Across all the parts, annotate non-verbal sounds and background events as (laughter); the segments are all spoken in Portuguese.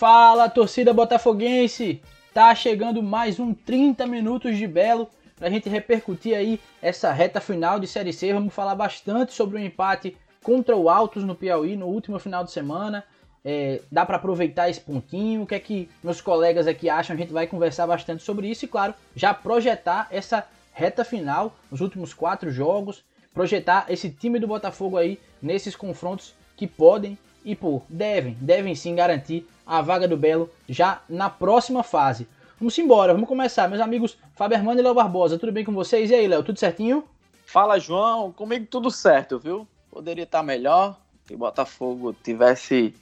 Fala, torcida botafoguense! Tá chegando mais um 30 minutos de belo pra gente repercutir aí essa reta final de Série C. Vamos falar bastante sobre o empate contra o Altos no Piauí no último final de semana. É, dá para aproveitar esse pontinho? O que é que meus colegas aqui acham? A gente vai conversar bastante sobre isso e, claro, já projetar essa reta final, os últimos quatro jogos, projetar esse time do Botafogo aí nesses confrontos que podem e pô, devem, devem sim garantir a vaga do Belo já na próxima fase. Vamos embora, vamos começar. Meus amigos Fábio Hermano e Léo Barbosa, tudo bem com vocês? E aí, Léo, tudo certinho? Fala, João. Comigo tudo certo, viu? Poderia estar melhor se o Botafogo tivesse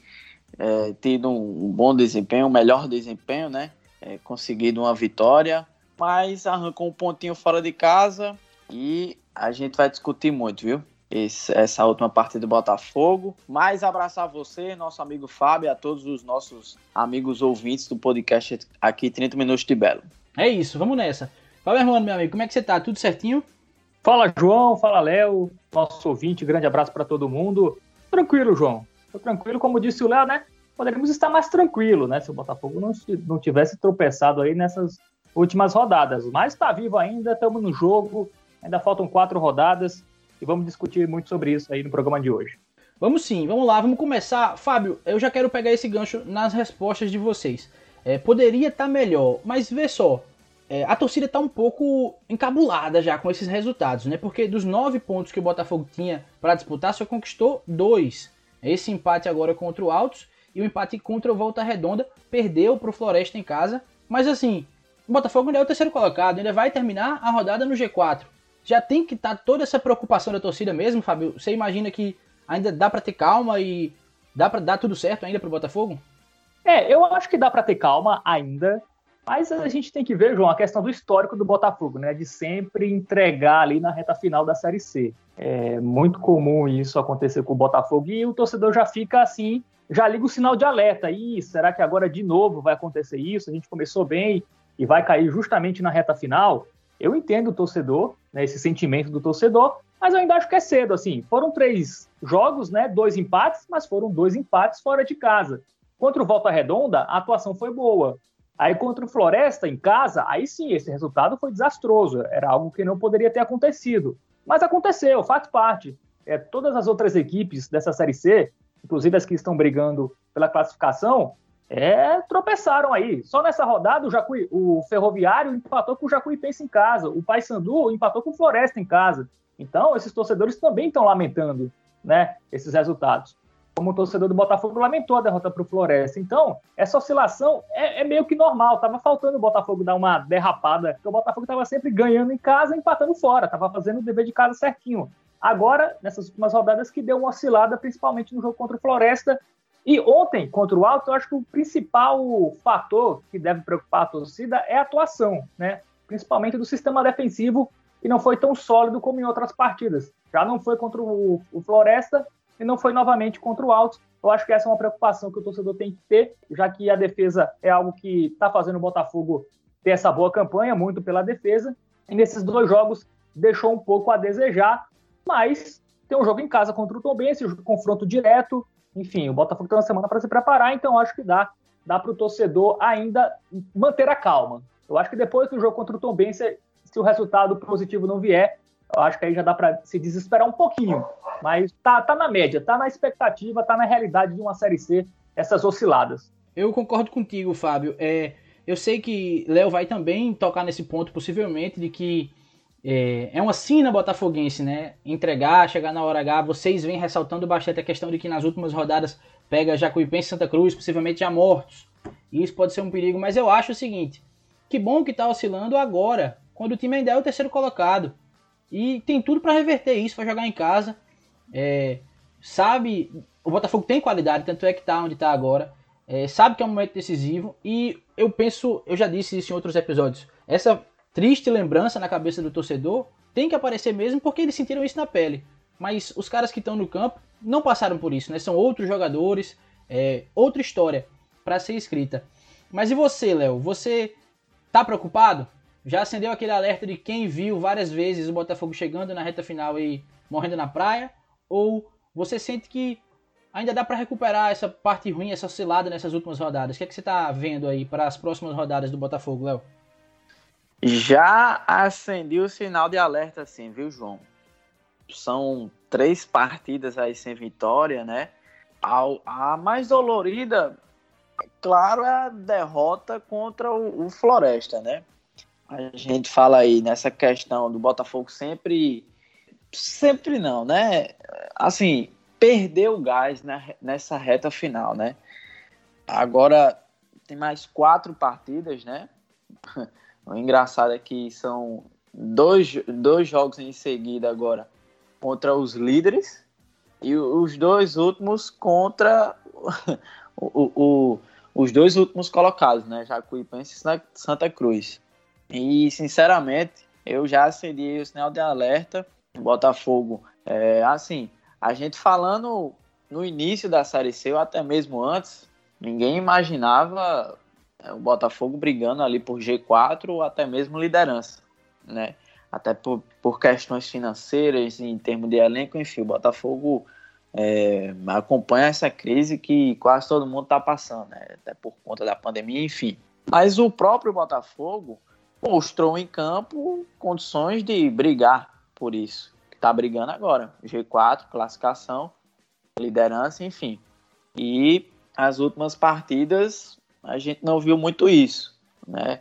é, tido um, bom desempenho, um melhor desempenho, né? É, conseguido uma vitória, mas arrancou um pontinho fora de casa e a gente vai discutir muito, viu? Esse, essa última partida do Botafogo. Mais abraçar você, nosso amigo Fábio, e a todos os nossos amigos ouvintes do podcast aqui 30 Minutos de Belo. É isso, vamos nessa. Fábio Hermano, meu amigo, como é que você tá? Tudo certinho? Fala, João. Fala, Léo. Nosso ouvinte, grande abraço para todo mundo. Tranquilo, João. Tô tranquilo, como disse o Léo, né? Poderíamos estar mais tranquilo, né? Se o Botafogo não, não tivesse tropeçado aí nessas últimas rodadas. Mas tá vivo ainda, estamos no jogo, ainda faltam quatro rodadas e vamos discutir muito sobre isso aí no programa de hoje. Vamos sim, vamos lá, vamos começar. Fábio, eu já quero pegar esse gancho nas respostas de vocês. É, poderia estar tá melhor, mas vê só, é, a torcida está um pouco encabulada já com esses resultados, né? Porque dos nove pontos que o Botafogo tinha para disputar, só conquistou dois. Esse empate agora contra o Altos e o empate contra o Volta Redonda perdeu para o Floresta em casa. Mas assim, o Botafogo ainda é o terceiro colocado, ainda vai terminar a rodada no G4 já tem que estar tá toda essa preocupação da torcida mesmo, Fábio? Você imagina que ainda dá para ter calma e dá para dar tudo certo ainda para o Botafogo? É, eu acho que dá para ter calma ainda, mas a gente tem que ver, João, a questão do histórico do Botafogo, né? De sempre entregar ali na reta final da Série C. É muito comum isso acontecer com o Botafogo e o torcedor já fica assim, já liga o sinal de alerta. Ih, será que agora de novo vai acontecer isso? A gente começou bem e vai cair justamente na reta final. Eu entendo o torcedor, né, esse sentimento do torcedor, mas eu ainda acho que é cedo. Assim, foram três jogos, né, dois empates, mas foram dois empates fora de casa. Contra o Volta Redonda, a atuação foi boa. Aí contra o Floresta em casa, aí sim, esse resultado foi desastroso. Era algo que não poderia ter acontecido. Mas aconteceu, faz parte. É, todas as outras equipes dessa Série C, inclusive as que estão brigando pela classificação, é, tropeçaram aí. Só nessa rodada, o, Jacuí, o Ferroviário empatou com o Jacuipense em casa, o Paysandu empatou com o Floresta em casa. Então, esses torcedores também estão lamentando né, esses resultados. Como o torcedor do Botafogo lamentou a derrota para o Floresta. Então, essa oscilação é, é meio que normal. Estava faltando o Botafogo dar uma derrapada, porque o Botafogo estava sempre ganhando em casa empatando fora, estava fazendo o dever de casa certinho. Agora, nessas últimas rodadas, que deu uma oscilada, principalmente no jogo contra o Floresta, e ontem, contra o Alto, eu acho que o principal fator que deve preocupar a torcida é a atuação, né? Principalmente do sistema defensivo, que não foi tão sólido como em outras partidas. Já não foi contra o, Floresta e não foi novamente contra o Alto. Eu acho que essa é uma preocupação que o torcedor tem que ter, já que a defesa é algo que está fazendo o Botafogo ter essa boa campanha, muito pela defesa. E nesses dois jogos deixou um pouco a desejar, mas tem um jogo em casa contra o Tom esse confronto direto, enfim, o Botafogo tem uma semana para se preparar, então acho que dá, dá para o torcedor ainda manter a calma. Eu acho que depois do jogo contra o Tom se, se o resultado positivo não vier, eu acho que aí já dá para se desesperar um pouquinho. Mas tá, tá na média, tá na expectativa, tá na realidade de uma Série C, essas osciladas. Eu concordo contigo, Fábio. É, eu sei que Léo vai também tocar nesse ponto, possivelmente, de que é, é uma sina botafoguense, né? Entregar, chegar na hora H. Vocês vêm ressaltando bastante a questão de que nas últimas rodadas pega Jacuipense e Santa Cruz, possivelmente já mortos. E isso pode ser um perigo, mas eu acho o seguinte: que bom que está oscilando agora, quando o time ainda é o terceiro colocado. E tem tudo para reverter isso, para jogar em casa. É, sabe, o Botafogo tem qualidade, tanto é que está onde está agora. É, sabe que é um momento decisivo e eu penso, eu já disse isso em outros episódios. Essa triste lembrança na cabeça do torcedor, tem que aparecer mesmo porque eles sentiram isso na pele. Mas os caras que estão no campo não passaram por isso, né? São outros jogadores, é, outra história para ser escrita. Mas e você, Léo? Você tá preocupado? Já acendeu aquele alerta de quem viu várias vezes o Botafogo chegando na reta final e morrendo na praia? Ou você sente que ainda dá para recuperar essa parte ruim, essa cilada nessas últimas rodadas? O que, é que você está vendo aí para as próximas rodadas do Botafogo, Léo? Já acendi o sinal de alerta, assim, viu, João? São três partidas aí sem vitória, né? A, a mais dolorida, claro, é a derrota contra o, o Floresta, né? A gente fala aí nessa questão do Botafogo sempre. Sempre não, né? Assim, perdeu o gás nessa reta final, né? Agora tem mais quatro partidas, né? (laughs) O engraçado é que são dois, dois jogos em seguida agora contra os líderes e os dois últimos contra (laughs) o, o, o, os dois últimos colocados, né? Jacuipense e Santa Cruz. E, sinceramente, eu já acendi o sinal de alerta. Botafogo, é, assim, a gente falando no início da Série C, ou até mesmo antes, ninguém imaginava o Botafogo brigando ali por G4 ou até mesmo liderança, né? Até por, por questões financeiras, em termos de elenco, enfim, o Botafogo é, acompanha essa crise que quase todo mundo está passando, né? Até por conta da pandemia, enfim. Mas o próprio Botafogo mostrou em campo condições de brigar por isso está brigando agora. G4, classificação, liderança, enfim. E as últimas partidas a gente não viu muito isso, né?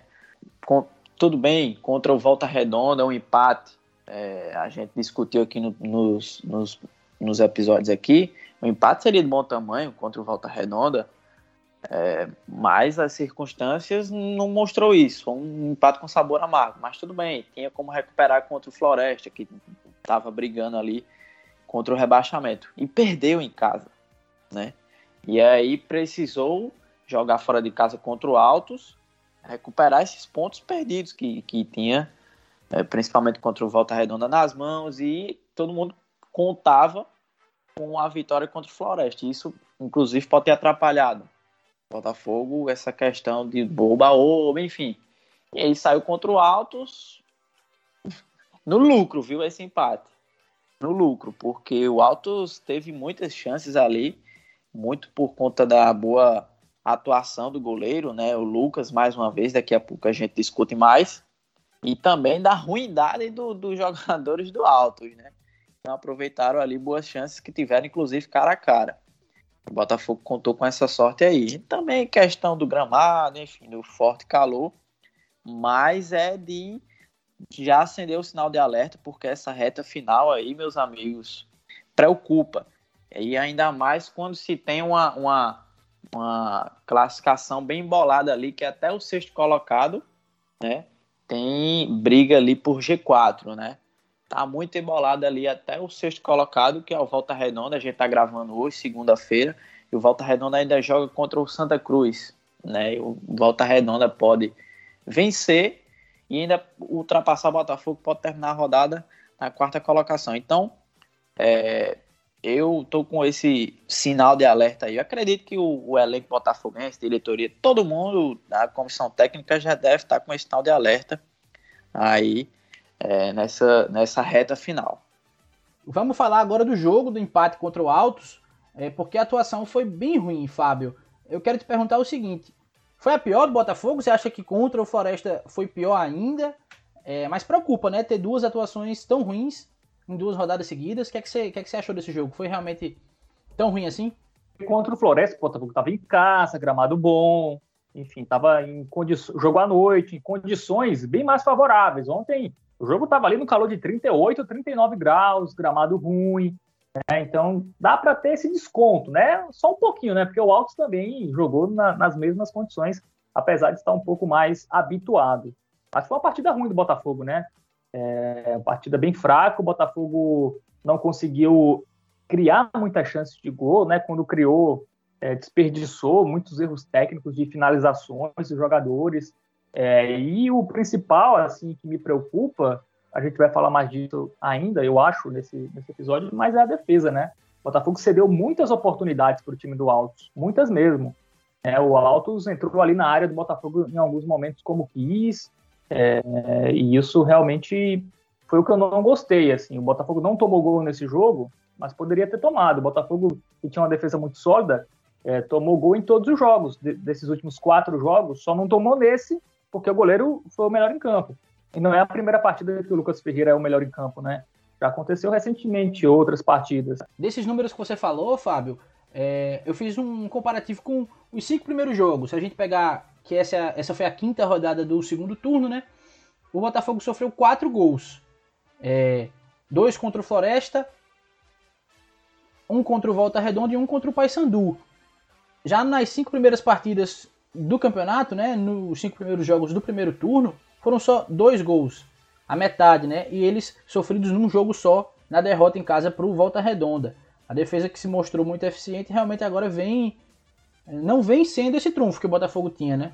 Com, tudo bem, contra o Volta Redonda, um empate. É, a gente discutiu aqui no, nos, nos, nos episódios aqui. O empate seria de bom tamanho contra o Volta Redonda, é, mas as circunstâncias não mostrou isso. Foi um empate com sabor amargo. Mas tudo bem, tinha como recuperar contra o Floresta, que estava brigando ali contra o rebaixamento. E perdeu em casa, né? E aí precisou jogar fora de casa contra o Altos, recuperar esses pontos perdidos que, que tinha, é, principalmente contra o Volta Redonda nas mãos, e todo mundo contava com a vitória contra o Floresta. Isso, inclusive, pode ter atrapalhado Botafogo essa questão de boba-oba, enfim. E aí saiu contra o Altos no lucro, viu, esse empate. No lucro, porque o Altos teve muitas chances ali, muito por conta da boa atuação do goleiro, né? O Lucas, mais uma vez, daqui a pouco a gente discute mais. E também da ruindade do, dos (laughs) jogadores do Altos, né? Então aproveitaram ali boas chances que tiveram, inclusive, cara a cara. O Botafogo contou com essa sorte aí. E também questão do gramado, enfim, do forte calor. Mas é de já acendeu o sinal de alerta, porque essa reta final aí, meus amigos, preocupa. E ainda mais quando se tem uma, uma, uma classificação bem embolada ali, que até o sexto colocado, né, tem briga ali por G4, né? Tá muito embolado ali até o sexto colocado, que é o Volta Redonda. A gente tá gravando hoje, segunda-feira, e o Volta Redonda ainda joga contra o Santa Cruz, né? E o Volta Redonda pode vencer e ainda ultrapassar o Botafogo, pode terminar a rodada na quarta colocação. Então, é, eu tô com esse sinal de alerta aí. Eu acredito que o, o elenco botafoguense, diretoria, todo mundo da comissão técnica já deve estar com esse sinal de alerta aí é, nessa, nessa reta final. Vamos falar agora do jogo, do empate contra o Altos, é, porque a atuação foi bem ruim, Fábio. Eu quero te perguntar o seguinte: foi a pior do Botafogo? Você acha que contra o Floresta foi pior ainda? É, mas preocupa, né? Ter duas atuações tão ruins em duas rodadas seguidas. O que, é que, você, que, é que você achou desse jogo? Foi realmente tão ruim assim? Contra o Floresta, o Botafogo estava em casa, gramado bom, enfim, estava em condições. Jogou à noite, em condições bem mais favoráveis. Ontem o jogo estava ali no calor de 38, 39 graus, gramado ruim. Né? Então dá para ter esse desconto, né? Só um pouquinho, né? Porque o Altos também jogou na, nas mesmas condições, apesar de estar um pouco mais habituado. Mas foi uma partida ruim do Botafogo, né? É, partida bem fraca. O Botafogo não conseguiu criar muitas chances de gol, né? Quando criou, é, desperdiçou muitos erros técnicos de finalizações dos jogadores. É, e o principal, assim, que me preocupa a gente vai falar mais disso ainda, eu acho, nesse, nesse episódio, mas é a defesa, né? O Botafogo cedeu muitas oportunidades para o time do Altos, muitas mesmo. É, o Altos entrou ali na área do Botafogo em alguns momentos como quis, é, e isso realmente foi o que eu não gostei. Assim, o Botafogo não tomou gol nesse jogo, mas poderia ter tomado. O Botafogo, que tinha uma defesa muito sólida, é, tomou gol em todos os jogos. De, desses últimos quatro jogos, só não tomou nesse, porque o goleiro foi o melhor em campo. E não é a primeira partida que o Lucas Ferreira é o melhor em campo, né? Já aconteceu recentemente outras partidas. Desses números que você falou, Fábio, é, eu fiz um comparativo com os cinco primeiros jogos. Se a gente pegar que essa, essa foi a quinta rodada do segundo turno, né? O Botafogo sofreu quatro gols. É, dois contra o Floresta, um contra o Volta Redonda e um contra o Paysandu. Já nas cinco primeiras partidas do campeonato, né, nos cinco primeiros jogos do primeiro turno, foram só dois gols, a metade, né, e eles sofridos num jogo só, na derrota em casa para o Volta Redonda. A defesa que se mostrou muito eficiente realmente agora vem não vem sendo esse trunfo que o Botafogo tinha, né?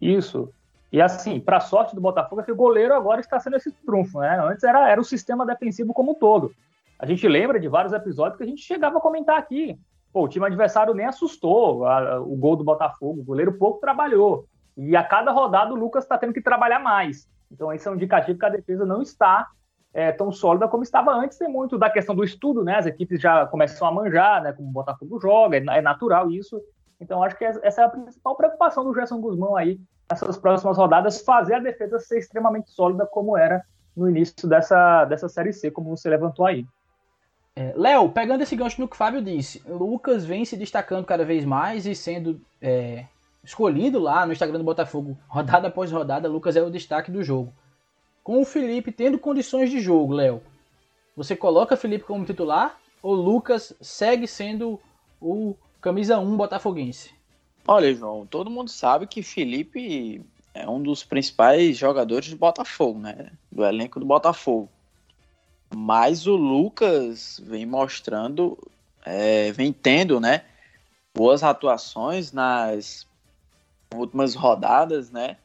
Isso. E assim, para sorte do Botafogo é que o goleiro agora está sendo esse trunfo, né? Antes era, era o sistema defensivo como um todo. A gente lembra de vários episódios que a gente chegava a comentar aqui. Pô, o time adversário nem assustou a, a, o gol do Botafogo, o goleiro pouco trabalhou. E a cada rodada o Lucas está tendo que trabalhar mais. Então esse é um indicativo que a defesa não está é, tão sólida como estava antes. Tem muito da questão do estudo, né? As equipes já começam a manjar, né? Como o Botafogo joga, é, é natural isso. Então acho que essa é a principal preocupação do Gerson Guzmão aí nessas próximas rodadas, fazer a defesa ser extremamente sólida como era no início dessa, dessa Série C, como você levantou aí. É, Léo, pegando esse gancho no que o Fábio disse, Lucas vem se destacando cada vez mais e sendo é, escolhido lá no Instagram do Botafogo, rodada após rodada, Lucas é o destaque do jogo. Com o Felipe tendo condições de jogo, Léo, você coloca Felipe como titular ou Lucas segue sendo o camisa 1 botafoguense? Olha, João, todo mundo sabe que Felipe é um dos principais jogadores do Botafogo, né? Do elenco do Botafogo. Mas o Lucas vem mostrando, é, vem tendo, né, boas atuações nas últimas rodadas, né?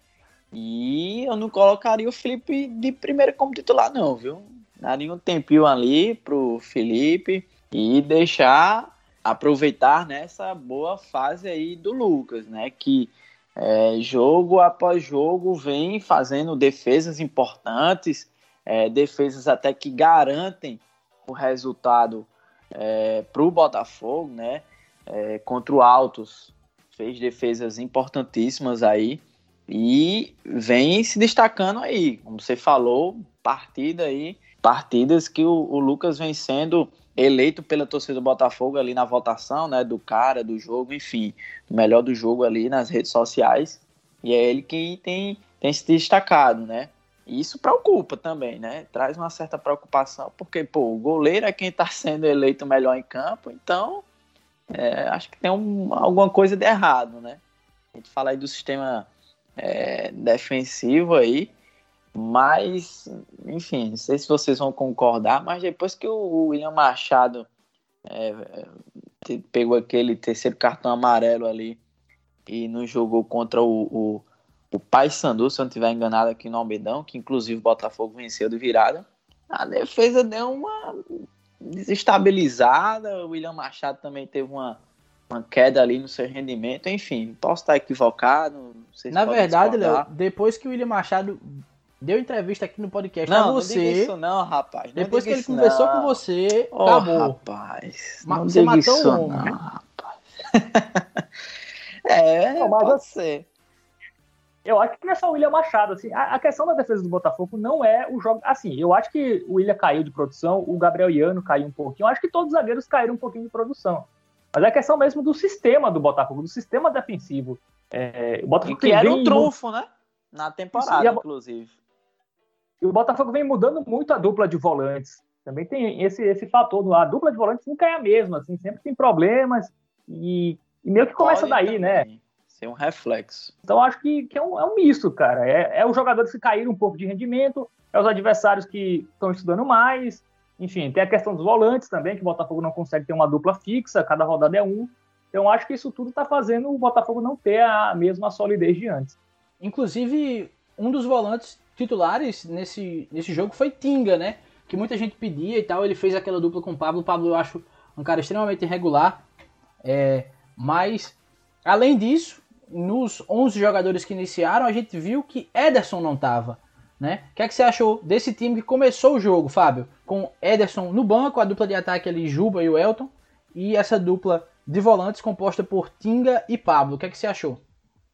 E eu não colocaria o Felipe de primeira como titular, não, viu? Daria um tempinho ali pro Felipe e deixar aproveitar nessa boa fase aí do Lucas, né? Que é, jogo após jogo vem fazendo defesas importantes, é, defesas até que garantem o resultado é, para o Botafogo, né? É, contra o Altos, fez defesas importantíssimas aí e vem se destacando aí, como você falou, partida aí, partidas que o, o Lucas vem sendo eleito pela torcida do Botafogo ali na votação, né, do cara, do jogo, enfim, o melhor do jogo ali nas redes sociais. E é ele que tem, tem se destacado, né? Isso preocupa também, né? Traz uma certa preocupação, porque, pô, o goleiro é quem está sendo eleito melhor em campo, então é, acho que tem um, alguma coisa de errado, né? A gente fala aí do sistema é, defensivo aí, mas, enfim, não sei se vocês vão concordar, mas depois que o William Machado é, pegou aquele terceiro cartão amarelo ali e não jogou contra o, o o Pai Sandu, se eu não estiver enganado aqui no Almedão, que inclusive o Botafogo venceu de virada. A defesa deu uma desestabilizada. O William Machado também teve uma, uma queda ali no seu rendimento. Enfim, posso estar equivocado. Na verdade, Léo, depois que o William Machado deu entrevista aqui no podcast não, você. Não diga isso não, rapaz. Não depois que ele conversou não. com você, oh, acabou. rapaz. Não você matou isso, o homem. Não, rapaz. (laughs) é, não, mas pode ser eu acho que não é só o William Machado, assim, a, a, questão da defesa do Botafogo não é o jogo, assim, eu acho que o William caiu de produção, o Gabriel Iano caiu um pouquinho, eu acho que todos os zagueiros caíram um pouquinho de produção, mas é a questão mesmo do sistema do Botafogo, do sistema defensivo. É, o Botafogo que era um trunfo, né, na temporada, a, inclusive. E o Botafogo vem mudando muito a dupla de volantes, também tem esse, esse fator, a dupla de volantes nunca é a mesma, assim, sempre tem problemas, e, e meio que começa Pode daí, né? também. né? ser um reflexo. Então acho que, que é, um, é um misto, cara. É, é os jogadores que caíram um pouco de rendimento, é os adversários que estão estudando mais. Enfim, tem a questão dos volantes também, que o Botafogo não consegue ter uma dupla fixa, cada rodada é um. Então acho que isso tudo está fazendo o Botafogo não ter a mesma solidez de antes. Inclusive, um dos volantes titulares nesse, nesse jogo foi Tinga, né? Que muita gente pedia e tal. Ele fez aquela dupla com o Pablo. O Pablo eu acho um cara extremamente irregular. É, mas, além disso, nos 11 jogadores que iniciaram, a gente viu que Ederson não estava. Né? O que, é que você achou desse time que começou o jogo, Fábio? Com Ederson no banco, a dupla de ataque ali, Juba e o Elton, e essa dupla de volantes composta por Tinga e Pablo. O que, é que você achou?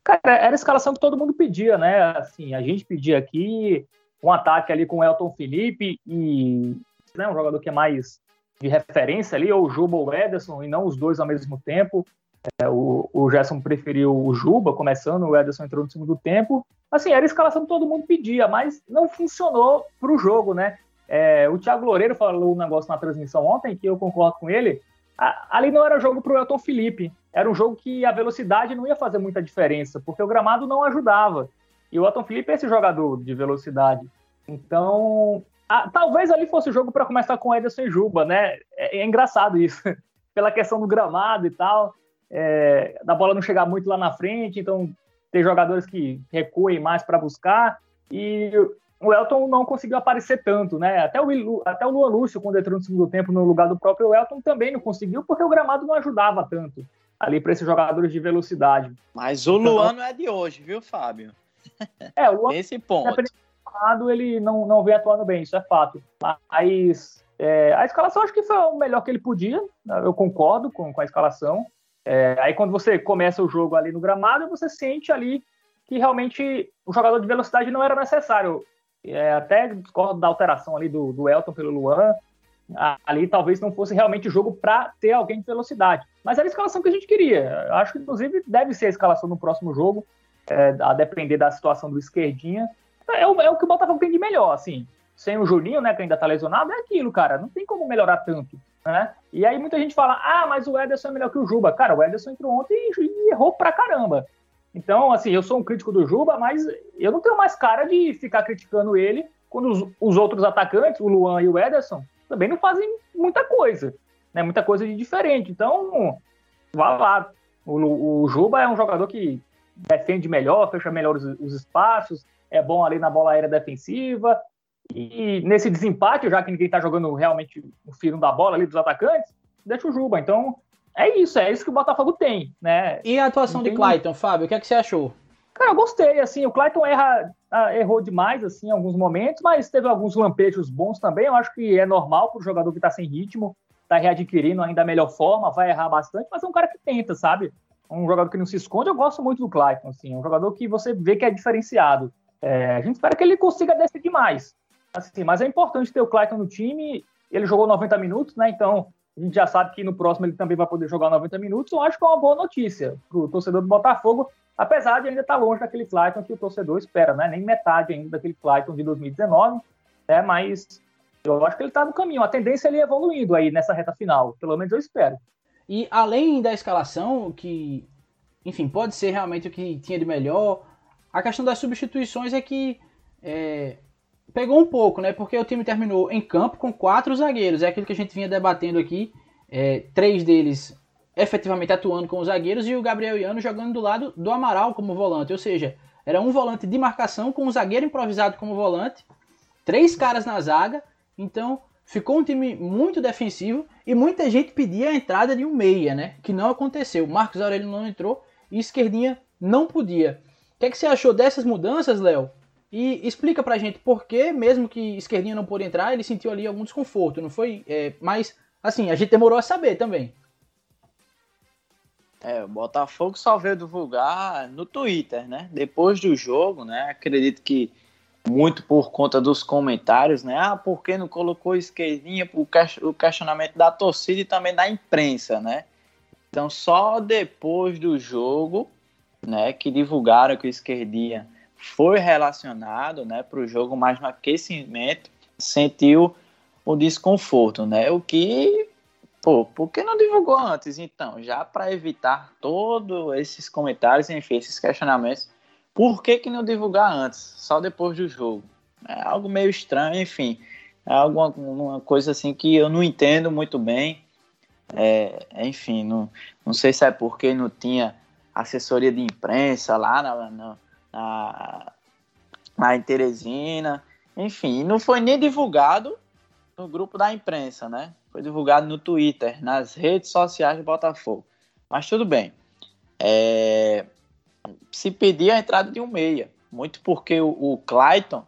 Cara, era a escalação que todo mundo pedia, né? Assim, a gente pedia aqui um ataque ali com Elton Felipe e né, um jogador que é mais de referência ali, ou Juba ou Ederson, e não os dois ao mesmo tempo. É, o, o Gerson preferiu o Juba começando, o Ederson entrou no segundo tempo. Assim, era a escalação que todo mundo pedia, mas não funcionou para o jogo, né? É, o Thiago Loureiro falou um negócio na transmissão ontem, que eu concordo com ele. A, ali não era jogo para o Elton Felipe, era um jogo que a velocidade não ia fazer muita diferença, porque o gramado não ajudava. E o Elton Felipe é esse jogador de velocidade. Então, a, talvez ali fosse o jogo para começar com Ederson e Juba, né? É, é engraçado isso, (laughs) pela questão do gramado e tal é, da bola não chegar muito lá na frente, então ter jogadores que recuem mais para buscar. E o Elton não conseguiu aparecer tanto, né? Até o, até o Luan Lúcio, quando entrou no segundo tempo no lugar do próprio Elton, também não conseguiu, porque o gramado não ajudava tanto ali para esses jogadores de velocidade. Mas o Luan então, não é de hoje, viu, Fábio? (laughs) É, o Luan, Esse ponto. Ele não, não vem atuando bem, isso é fato. Mas é, a escalação acho que foi o melhor que ele podia, eu concordo com, com a escalação. É, aí quando você começa o jogo ali no gramado, você sente ali que realmente o jogador de velocidade não era necessário. É, até discordo da alteração ali do, do Elton pelo Luan. Ali talvez não fosse realmente jogo para ter alguém de velocidade. Mas era a escalação que a gente queria. Acho que, inclusive, deve ser a escalação no próximo jogo, é, a depender da situação do esquerdinha. É o, é o que o Botafogo tem de melhor, assim. Sem o Julinho, né, que ainda tá lesionado, é aquilo, cara. Não tem como melhorar tanto. Né? E aí muita gente fala, ah, mas o Ederson é melhor que o Juba. Cara, o Ederson entrou ontem e, errou pra caramba. Então, assim, eu sou um crítico do Juba, mas eu não tenho mais cara de ficar criticando ele quando os, os outros atacantes, o Luan e o Ederson, também não fazem muita coisa, né? Muita coisa de diferente. Então, vá lá. O, o Juba é um jogador que defende melhor, fecha melhor os, os espaços, é bom ali na bola aérea defensiva, e nesse desempate, já que ninguém está jogando realmente o fio da bola ali dos atacantes, deixa o Juba. Então, é isso, é isso que o Botafogo tem, né? E a atuação de Clayton, Fábio, o que, é que você achou? Cara, eu gostei, assim, o Clayton erra, ah, errou demais, assim, em alguns momentos, mas teve alguns lampejos bons também, eu acho que é normal para o jogador que está sem ritmo, está readquirindo ainda a melhor forma, vai errar bastante, mas é um cara que tenta, sabe? Um jogador que não se esconde, eu gosto muito do Clayton, assim, um jogador que você vê que é diferenciado. É, a gente espera que ele consiga decidir mais, Assim, mas é importante ter o Clayton no time. Ele jogou 90 minutos, né? Então a gente já sabe que no próximo ele também vai poder jogar 90 minutos. Eu acho que é uma boa notícia para o torcedor do Botafogo, apesar de ainda estar tá longe daquele Clayton que o torcedor espera, né? Nem metade ainda daquele Clayton de 2019, né? Mas eu acho que ele está no caminho. A tendência é ele evoluindo aí nessa reta final, pelo menos eu espero. E além da escalação, que, enfim, pode ser realmente o que tinha de melhor, a questão das substituições é que é, pegou um pouco, né? Porque o time terminou em campo com quatro zagueiros. É aquilo que a gente vinha debatendo aqui. É, três deles efetivamente atuando como zagueiros e o Gabriel Iano jogando do lado do Amaral como volante. Ou seja, era um volante de marcação com um zagueiro improvisado como volante. Três caras na zaga. Então ficou um time muito defensivo e muita gente pedia a entrada de um meia, né? Que não aconteceu. Marcos Aurélio não entrou e Esquerdinha não podia. O que, é que você achou dessas mudanças, Léo? E explica pra gente por que, mesmo que esquerdinha não pôde entrar, ele sentiu ali algum desconforto, não foi? É, mas, assim, a gente demorou a saber também. É, o Botafogo só veio divulgar no Twitter, né? Depois do jogo, né? Acredito que muito por conta dos comentários, né? Ah, por que não colocou esquerdinha? O questionamento da torcida e também da imprensa, né? Então, só depois do jogo, né, que divulgaram que o esquerdinha foi relacionado né, para o jogo, mas no aquecimento sentiu o desconforto, né? O que, pô, por que não divulgou antes então? Já para evitar todos esses comentários, enfim, esses questionamentos, por que, que não divulgar antes, só depois do jogo? É algo meio estranho, enfim, é alguma uma coisa assim que eu não entendo muito bem. É, enfim, não, não sei se é porque não tinha assessoria de imprensa lá na, na na, na em Teresina, enfim, não foi nem divulgado no grupo da imprensa, né? Foi divulgado no Twitter, nas redes sociais do Botafogo. Mas tudo bem. É... Se pedir a entrada de um meia, muito porque o, o Clayton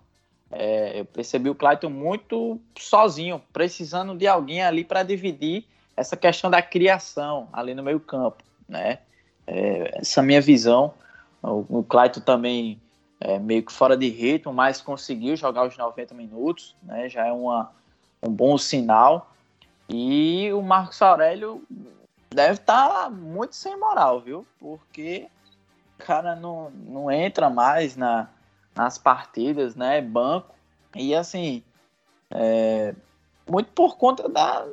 é, eu percebi o Clayton muito sozinho, precisando de alguém ali para dividir essa questão da criação ali no meio campo, né? É, essa minha visão. O, o Clayton também é, meio que fora de ritmo, mas conseguiu jogar os 90 minutos, né? Já é uma, um bom sinal. E o Marcos Aurélio deve estar tá muito sem moral, viu? Porque o cara não, não entra mais na, nas partidas, né? Banco. E assim, é, muito por conta da,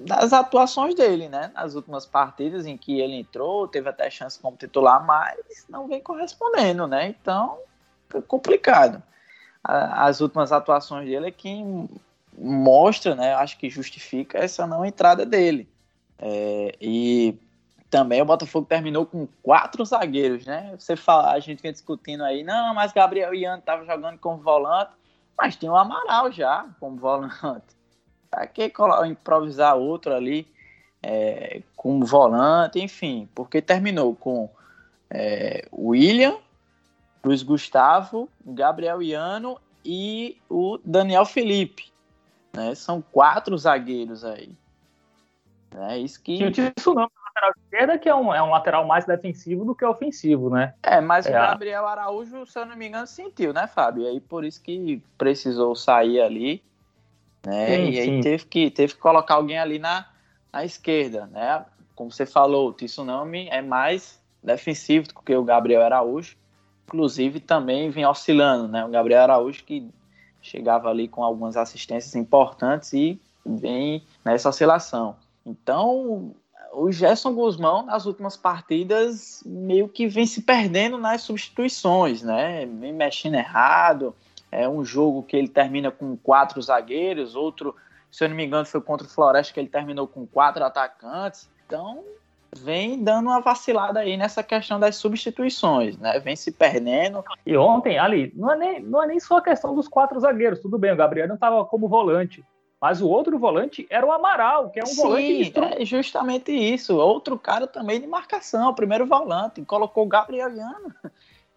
das atuações dele, né? Nas últimas partidas em que ele entrou, teve até chance como titular, mas não vem correspondendo, né? Então, fica complicado. As últimas atuações dele é quem mostra, né? Acho que justifica essa não entrada dele. É, e também o Botafogo terminou com quatro zagueiros, né? Você fala, a gente vinha discutindo aí, não, mas Gabriel Ian estava jogando como volante, mas tem o Amaral já como volante. Pra que improvisar outro ali é, como volante, enfim, porque terminou com é, William, Luiz Gustavo, Gabriel Iano e o Daniel Felipe. Né? São quatro zagueiros aí. É isso que. Tinha o Tsunami na lateral esquerda, que é um, é um lateral mais defensivo do que ofensivo, né? É, mas é. o Gabriel Araújo, se eu não me engano, sentiu, né, Fábio? E aí por isso que precisou sair ali. Né? Sim, e aí sim. teve que, teve que colocar alguém ali na, na esquerda, né? Como você falou, o Tsunami é mais defensivo do que o Gabriel Araújo. Inclusive também vem oscilando, né? O Gabriel Araújo que chegava ali com algumas assistências importantes e vem nessa oscilação. Então, o Gerson Guzmão, nas últimas partidas, meio que vem se perdendo nas substituições, né? Vem mexendo errado. É um jogo que ele termina com quatro zagueiros, outro, se eu não me engano, foi contra o Floresta que ele terminou com quatro atacantes. Então, vem dando uma vacilada aí nessa questão das substituições, né? Vem se perdendo. E ontem, ali, não é nem, não é nem só a questão dos quatro zagueiros, tudo bem, o Gabriel não estava como volante. Mas o outro volante era o Amaral, que é um Sim, volante. É justamente isso. Outro cara também de marcação, primeiro volante. Colocou o Gabrieliano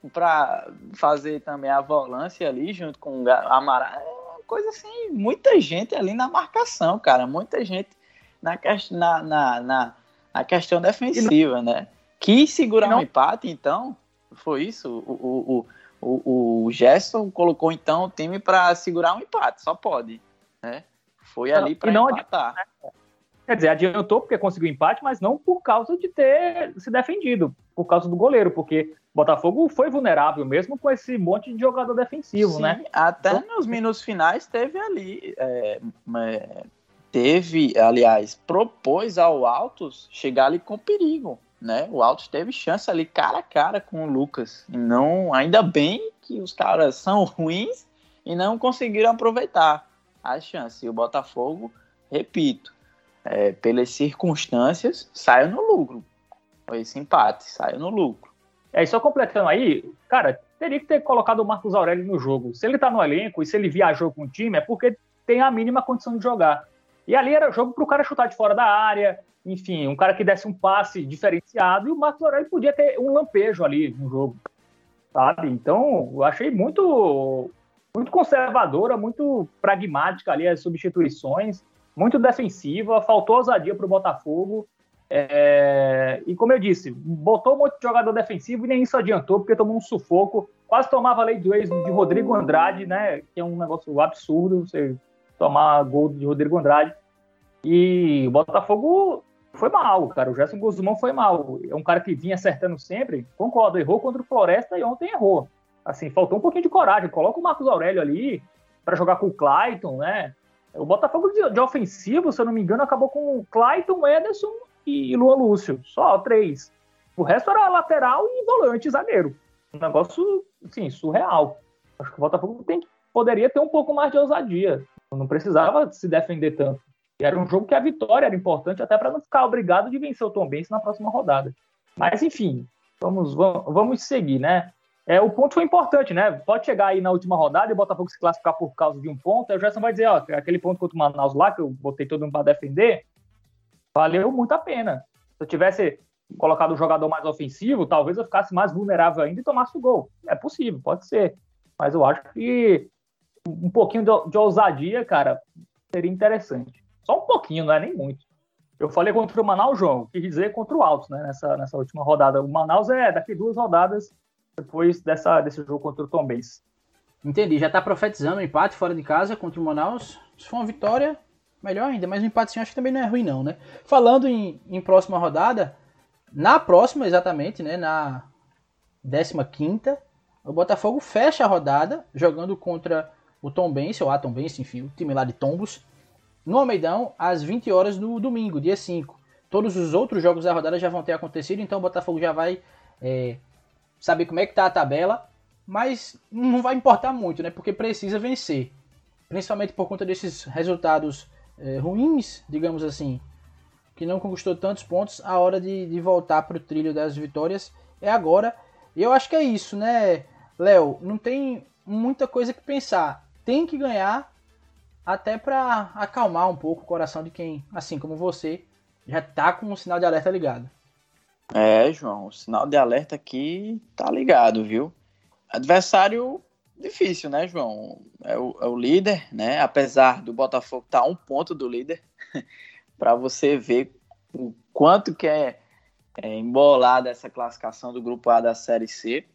para fazer também a volância ali junto com o Amaral. É uma coisa assim, muita gente ali na marcação, cara. Muita gente na, na, na, na, na questão defensiva, não, né? Quis segurar não, um empate, então. Foi isso. O, o, o, o, Gerson colocou então o time para segurar um empate, só pode, né? Foi ali para empatar. Né? Quer dizer, adiantou porque conseguiu empate, mas não por causa de ter se defendido, por causa do goleiro, porque Botafogo foi vulnerável mesmo com esse monte de jogador defensivo, Sim, né? Até então, nos minutos finais teve ali. É, é, teve, aliás, propôs ao Altos chegar ali com perigo. Né? O Altos teve chance ali cara a cara com o Lucas. E não, ainda bem que os caras são (laughs) ruins e não conseguiram aproveitar as chances. E o Botafogo, repito, é, pelas circunstâncias, saiu no lucro. Esse empate, saiu no lucro. É, só completando aí, cara, teria que ter colocado o Marcos Aurélio no jogo. Se ele tá no elenco e se ele viajou com o time, é porque tem a mínima condição de jogar. E ali era jogo pro cara chutar de fora da área, enfim, um cara que desse um passe diferenciado, e o Marcos Aurélio podia ter um lampejo ali no jogo, sabe? Então, eu achei muito muito conservadora, muito pragmática ali as substituições, muito defensiva, faltou ousadia para o Botafogo. É, e como eu disse, botou um monte de jogador defensivo e nem isso adiantou, porque tomou um sufoco, quase tomava lei do ex de Rodrigo Andrade, né? Que é um negócio absurdo você tomar gol de Rodrigo Andrade. E o Botafogo foi mal, cara. O Gerson Guzmão foi mal. É um cara que vinha acertando sempre. Concordo, errou contra o Floresta e ontem errou assim, faltou um pouquinho de coragem. Coloca o Marcos Aurélio ali para jogar com o Clayton, né? O Botafogo de, de, ofensivo, se eu não me engano, acabou com Clayton, Ederson e Luan Lúcio. Só três. O resto era lateral e volante, zagueiro. Um negócio, assim, surreal. Acho que o Botafogo tem, poderia ter um pouco mais de ousadia. Não precisava se defender tanto. E era um jogo que a vitória era importante até para não ficar obrigado de vencer o Tom Benz na próxima rodada. Mas, enfim, vamos, vamos, vamos seguir, né? É, o ponto foi importante, né? Pode chegar aí na última rodada e o Botafogo se classificar por causa de um ponto, aí o Gerson vai dizer, ó, aquele ponto contra o Manaus lá, que eu botei todo mundo para defender, valeu muito a pena. Se eu tivesse colocado um jogador mais ofensivo, talvez eu ficasse mais vulnerável ainda e tomasse o gol. É possível, pode ser. Mas eu acho que um pouquinho de, de ousadia, cara, seria interessante. Só um pouquinho, não é nem muito. Eu falei contra o Manaus, João, quis dizer contra o Altos, né, nessa, nessa última rodada. O Manaus é daqui duas rodadas depois dessa, desse jogo contra o Tom Benz. Entendi, já tá profetizando um empate fora de casa contra o Manaus. Se for uma vitória, melhor ainda, mas um empate sim acho que também não é ruim não, né? Falando em, em próxima rodada, na próxima exatamente, né, na 15ª, o Botafogo fecha a rodada jogando contra o Tom Benz, ou a Tom Benz, enfim, o time lá de Tombos, no Almeidão, às 20 horas do domingo, dia 5. Todos os outros jogos da rodada já vão ter acontecido, então o Botafogo já vai é, saber como é que tá a tabela, mas não vai importar muito, né? Porque precisa vencer. Principalmente por conta desses resultados é, ruins, digamos assim, que não conquistou tantos pontos, a hora de, de voltar para o trilho das vitórias é agora. E eu acho que é isso, né, Léo? Não tem muita coisa que pensar. Tem que ganhar até para acalmar um pouco o coração de quem, assim como você, já tá com o sinal de alerta ligado. É, João, o sinal de alerta aqui tá ligado, viu? Adversário difícil, né, João? É o, é o líder, né? Apesar do Botafogo estar tá um ponto do líder, (laughs) para você ver o quanto que é, é embolada essa classificação do grupo A da Série C.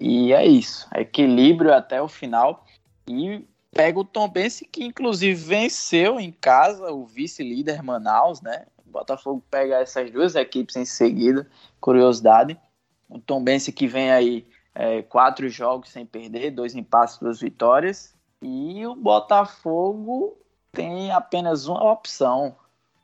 E é isso, equilíbrio até o final. E pega o Tombense, que inclusive venceu em casa o vice-líder Manaus, né? Botafogo pega essas duas equipes em seguida, curiosidade. O Tombense que vem aí é, quatro jogos sem perder, dois empates, duas vitórias. E o Botafogo tem apenas uma opção,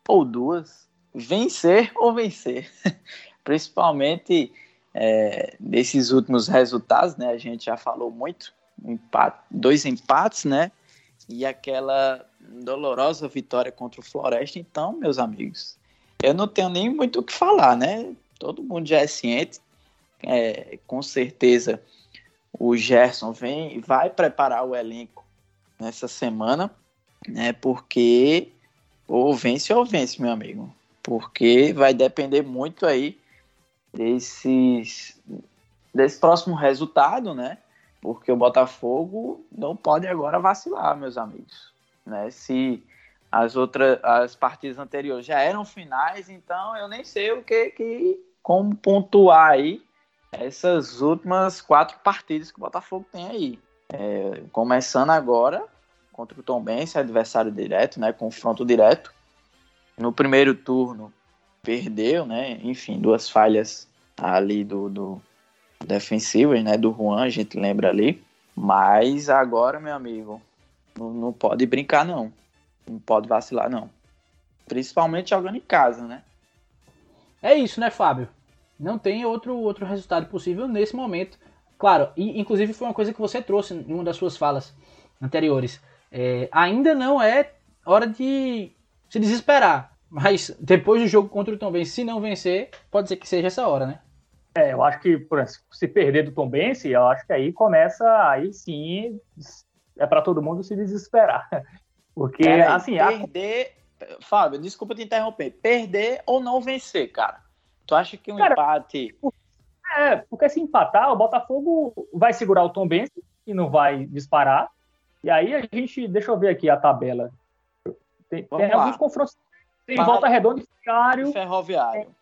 ou duas, vencer ou vencer. (laughs) Principalmente é, nesses últimos resultados, né? A gente já falou muito empate, dois empates, né? E aquela dolorosa vitória contra o Floresta. Então, meus amigos, eu não tenho nem muito o que falar, né? Todo mundo já é ciente. É, com certeza o Gerson vem vai preparar o elenco nessa semana, né? Porque ou vence ou vence, meu amigo. Porque vai depender muito aí desses, desse próximo resultado, né? porque o Botafogo não pode agora vacilar, meus amigos. Né? Se as outras as partidas anteriores já eram finais, então eu nem sei o que, que como pontuar aí essas últimas quatro partidas que o Botafogo tem aí. É, começando agora contra o Tom Benz, adversário direto, né, confronto direto. No primeiro turno perdeu, né, enfim, duas falhas ali do, do defensivas, né, do Juan, a gente lembra ali. Mas agora, meu amigo, não, não pode brincar, não. Não pode vacilar, não. Principalmente jogando em casa, né? É isso, né, Fábio? Não tem outro, outro resultado possível nesse momento. Claro, e inclusive foi uma coisa que você trouxe em uma das suas falas anteriores. É, ainda não é hora de se desesperar. Mas depois do jogo contra o Tom Benz, se não vencer, pode ser que seja essa hora, né? É, eu acho que por, se perder do Tom Bense, eu acho que aí começa, aí sim, é para todo mundo se desesperar. Porque, cara, assim... Perder... A... Fábio, desculpa te interromper. Perder ou não vencer, cara? Tu acha que um cara, empate... É, porque se empatar, o Botafogo vai segurar o Tom Bense e não vai disparar. E aí a gente... Deixa eu ver aqui a tabela. Tem, tem alguns confrontos... Tem Volta Redonda e Ferroviário. Ferroviário.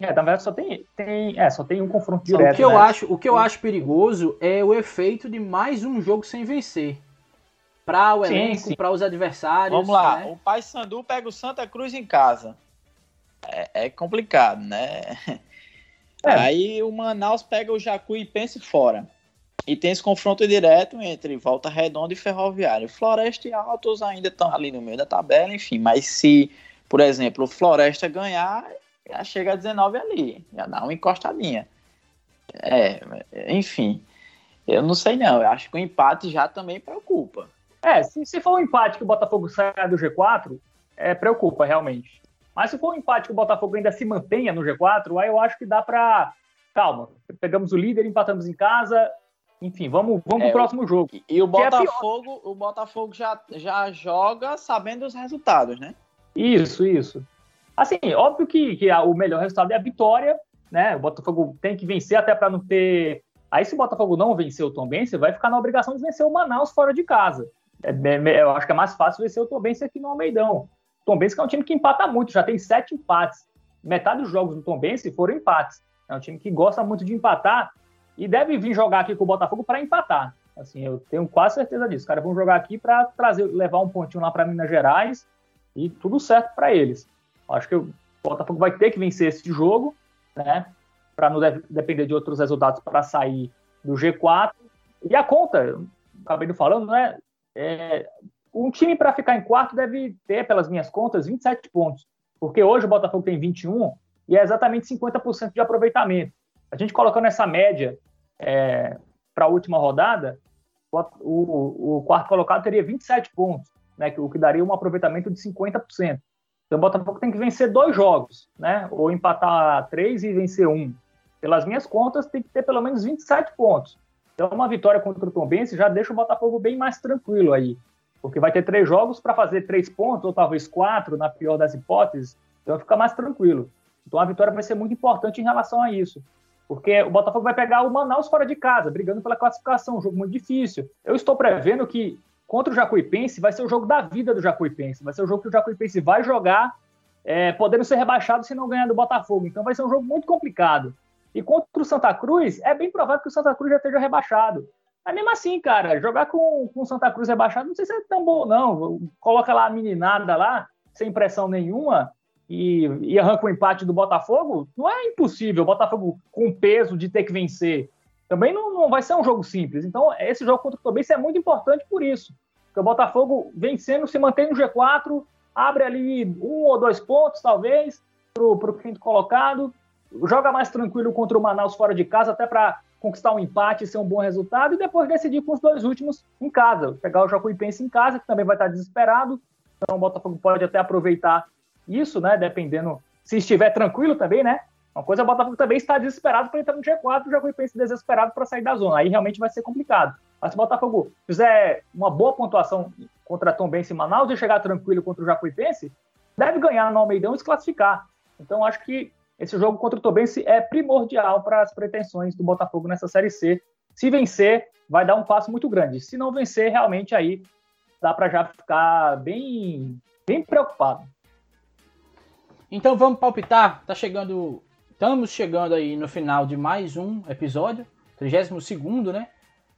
É, na verdade só tem, tem, é, só tem um confronto direto. O que, eu né? acho, o que eu acho perigoso é o efeito de mais um jogo sem vencer. Para o elenco, para os adversários. Vamos lá, né? o Paysandu pega o Santa Cruz em casa. É, é complicado, né? É. Aí o Manaus pega o Jacu e pensa fora. E tem esse confronto direto entre Volta Redonda e Ferroviário. Floresta e Altos ainda estão ali no meio da tabela, enfim. Mas se, por exemplo, o Floresta ganhar, já chega a 19 ali, já dá uma encostadinha. É, enfim, eu não sei não, eu acho que o empate já também preocupa. É, se, se for um empate que o Botafogo saia do G4, é, preocupa realmente. Mas se for um empate que o Botafogo ainda se mantenha no G4, aí eu acho que dá para calma, pegamos o líder, empatamos em casa, enfim, vamos, vamos é, pro próximo jogo. E o é Botafogo, é o Botafogo já, já joga sabendo os resultados, né? Isso, isso. Assim, óbvio que, que a, o melhor resultado é a vitória, né? O Botafogo tem que vencer até para não ter. Aí, se o Botafogo não vencer o Benz, vai ficar na obrigação de vencer o Manaus fora de casa. É, eu acho que é mais fácil vencer o Tombense aqui no Almeidão. O Tombense é um time que empata muito, já tem sete empates. Metade dos jogos do Tombense foram empates. É um time que gosta muito de empatar e deve vir jogar aqui com o Botafogo para empatar. Assim, eu tenho quase certeza disso. Os caras vão jogar aqui para trazer, levar um pontinho lá para Minas Gerais e tudo certo para eles. Acho que o Botafogo vai ter que vencer esse jogo, né? Para não depender de outros resultados para sair do G4. E a conta, acabei não falando, né? É, um time para ficar em quarto deve ter, pelas minhas contas, 27 pontos. Porque hoje o Botafogo tem 21 e é exatamente 50% de aproveitamento. A gente colocando essa média é, para a última rodada, o, o, quarto colocado teria 27 pontos, né, o que daria um aproveitamento de 50%. Então o Botafogo tem que vencer dois jogos, né, ou empatar três e vencer um. Pelas minhas contas, tem que ter pelo menos 27 pontos. Então, uma vitória contra o Tombense já deixa o Botafogo bem mais tranquilo aí, porque vai ter três jogos para fazer três pontos, ou talvez quatro, na pior das hipóteses, então fica mais tranquilo. Então, a vitória vai ser muito importante em relação a isso, porque o Botafogo vai pegar o Manaus fora de casa, brigando pela classificação, um jogo muito difícil. Eu estou prevendo que contra o Jacuipense vai ser o jogo da vida do Jacuipense, vai ser o jogo que o Jacuipense vai jogar, é, podendo ser rebaixado se não ganhar do Botafogo. Então, vai ser um jogo muito complicado. E contra o Santa Cruz, é bem provável que o Santa Cruz já esteja rebaixado. Mas mesmo assim, cara, jogar com o Santa Cruz rebaixado não sei se é tão bom, não. Coloca lá a meninada lá, sem pressão nenhuma, e, e arranca o empate do Botafogo, não é impossível. O Botafogo com peso de ter que vencer. Também não, não vai ser um jogo simples. Então, esse jogo contra o Tobense é muito importante por isso. Porque o Botafogo vencendo se mantém no G4, abre ali um ou dois pontos, talvez, para o quinto colocado joga mais tranquilo contra o Manaus fora de casa, até para conquistar um empate, ser um bom resultado, e depois decidir com os dois últimos em casa. Pegar o Jacuipense em casa, que também vai estar desesperado, então o Botafogo pode até aproveitar isso, né? Dependendo, se estiver tranquilo também, né? Uma coisa é o Botafogo também está desesperado para entrar no G4, o Jacuipense desesperado para sair da zona. Aí realmente vai ser complicado. Mas se o Botafogo fizer uma boa pontuação contra Tom Bense e Manaus e chegar tranquilo contra o Jacuipense, deve ganhar no Almeidão e se classificar. Então acho que esse jogo contra o Tobense é primordial para as pretensões do Botafogo nessa Série C. Se vencer, vai dar um passo muito grande. Se não vencer, realmente aí dá para já ficar bem, bem preocupado. Então vamos palpitar. Tá chegando, estamos chegando aí no final de mais um episódio, 32 né?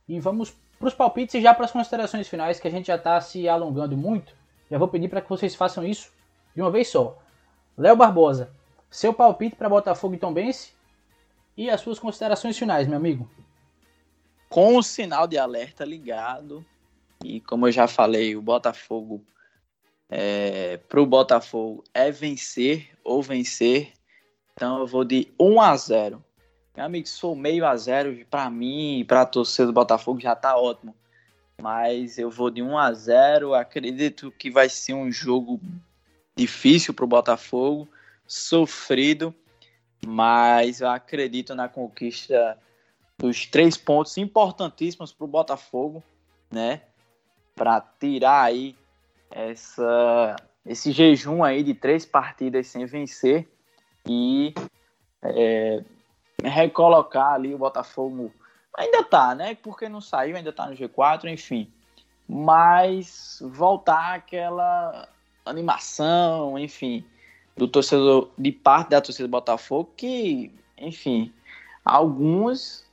E vamos para os palpites e já para as considerações finais, que a gente já está se alongando muito. Já vou pedir para que vocês façam isso de uma vez só. Léo Barbosa, seu palpite para Botafogo e Tombense e as suas considerações finais, meu amigo. Com o sinal de alerta ligado, e como eu já falei, o Botafogo é, para o Botafogo é vencer ou vencer. Então eu vou de 1 a 0. Meu amigo, sou meio a 0 para mim e para a torcida do Botafogo já tá ótimo. Mas eu vou de 1 a 0. Acredito que vai ser um jogo difícil para o Botafogo sofrido, mas eu acredito na conquista dos três pontos importantíssimos para o Botafogo, né? Para tirar aí essa, esse jejum aí de três partidas sem vencer e é, recolocar ali o Botafogo. Ainda tá, né? Porque não saiu, ainda tá no G4, enfim. Mas voltar aquela animação, enfim do torcedor, de parte da torcida do Botafogo, que, enfim, alguns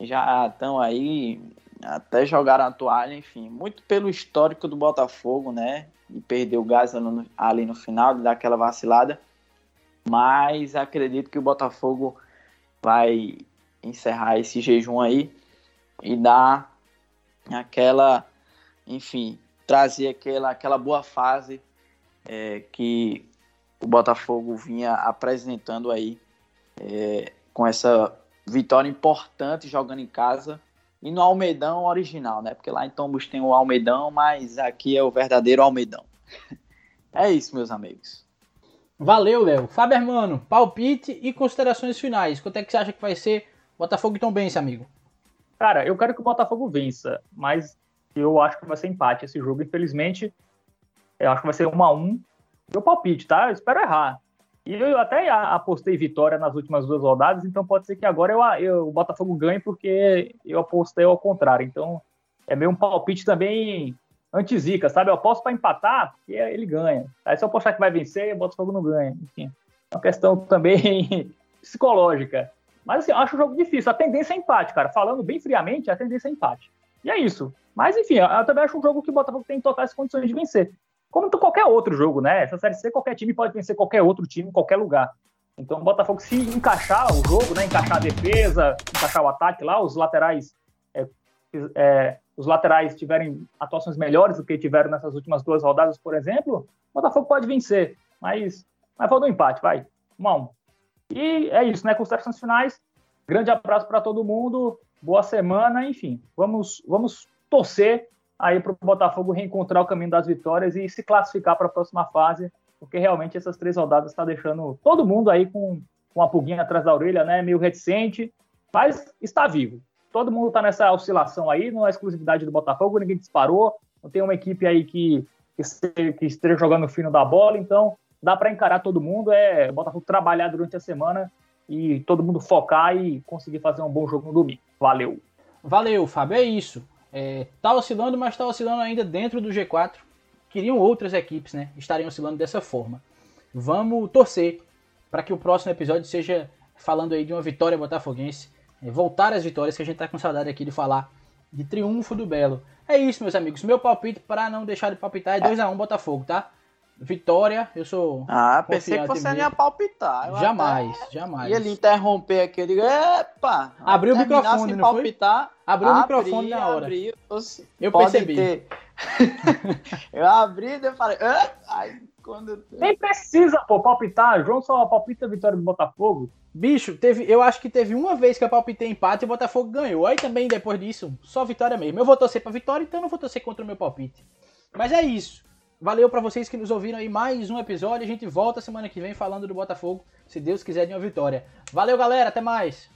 já estão aí, até jogaram a toalha, enfim, muito pelo histórico do Botafogo, né? E perder o gás ali no, final, de dar aquela vacilada. Mas acredito que o Botafogo vai encerrar esse jejum aí e dar aquela, enfim, trazer aquela, aquela boa fase é, que o Botafogo vinha apresentando aí é, com essa vitória importante jogando em casa e no Almeidão original, né? Porque lá em Tombos tem o Almeidão, mas aqui é o verdadeiro Almeidão. (laughs) É isso, meus amigos. Valeu, Léo. Fábio Hermano, palpite e considerações finais. Quanto é que você acha que vai ser Botafogo e Tombense, amigo? Cara, eu quero que o Botafogo vença, mas eu acho que vai ser empate esse jogo, infelizmente. Eu acho que vai ser 1 a 1 meu palpite, tá? Eu espero errar. E eu até apostei vitória nas últimas duas rodadas, então pode ser que agora eu, eu, o Botafogo ganhe porque eu apostei ao contrário. Então é meio um palpite também anti-zica, sabe? Eu aposto para empatar, e ele ganha. Aí se eu apostar que vai vencer, o Botafogo não ganha. Enfim, é uma questão também (laughs) psicológica. Mas assim, eu acho o jogo difícil. A tendência é empate, cara. Falando bem friamente, a tendência é empate. E é isso. Mas enfim, eu também acho um jogo que o Botafogo tem totais condições de vencer. Como qualquer outro jogo, né? Essa Série C, qualquer time pode vencer qualquer outro time em qualquer lugar. Então o Botafogo, se encaixar o jogo, né? Encaixar a defesa, encaixar o ataque lá, os laterais. É, é, os laterais tiverem atuações melhores do que tiveram nessas últimas duas rodadas, por exemplo, o Botafogo pode vencer. Mas, mas falta um empate, vai. Um a um. E é isso, né? Considerações finais. Grande abraço para todo mundo. Boa semana, enfim. Vamos, vamos torcer aí para o Botafogo reencontrar o caminho das vitórias e se classificar para a próxima fase, porque realmente essas três rodadas está deixando todo mundo aí com, com uma pulguinha atrás da orelha, né? Meio reticente, mas está vivo. Todo mundo está nessa oscilação aí, não é exclusividade do Botafogo, ninguém disparou, não tem uma equipe aí que, que, que esteja jogando fino da bola, então dá para encarar todo mundo, é o Botafogo trabalhar durante a semana e todo mundo focar e conseguir fazer um bom jogo no domingo. Valeu! Valeu, Fábio, é isso. É, tá oscilando, mas tá oscilando ainda dentro do G4. Queriam outras equipes, né? Estariam oscilando dessa forma. Vamos torcer para que o próximo episódio seja falando aí de uma vitória botafoguense. É, voltar às vitórias, que a gente tá com saudade aqui de falar de triunfo do Belo. É isso, meus amigos. Meu palpite para não deixar de palpitar é 2x1 Botafogo, tá? Vitória, eu sou. Ah, pensei que você ia palpitar. Eu jamais, jamais. E ele interromper aqui, eu digo, epa! Abriu o microfone, não palpitar, foi? Abriu o microfone na hora. Abri, eu percebi. Ter... (laughs) eu abri e eu falei, Ai, quando... Nem precisa, pô, palpitar. João só palpita a vitória do Botafogo. Bicho, teve, eu acho que teve uma vez que eu palpitei empate e o Botafogo ganhou. Aí também, depois disso, só vitória mesmo. Eu vou torcer pra vitória, então eu não vou torcer contra o meu palpite. Mas é isso. Valeu para vocês que nos ouviram aí mais um episódio. A gente volta semana que vem falando do Botafogo, se Deus quiser de uma vitória. Valeu, galera, até mais.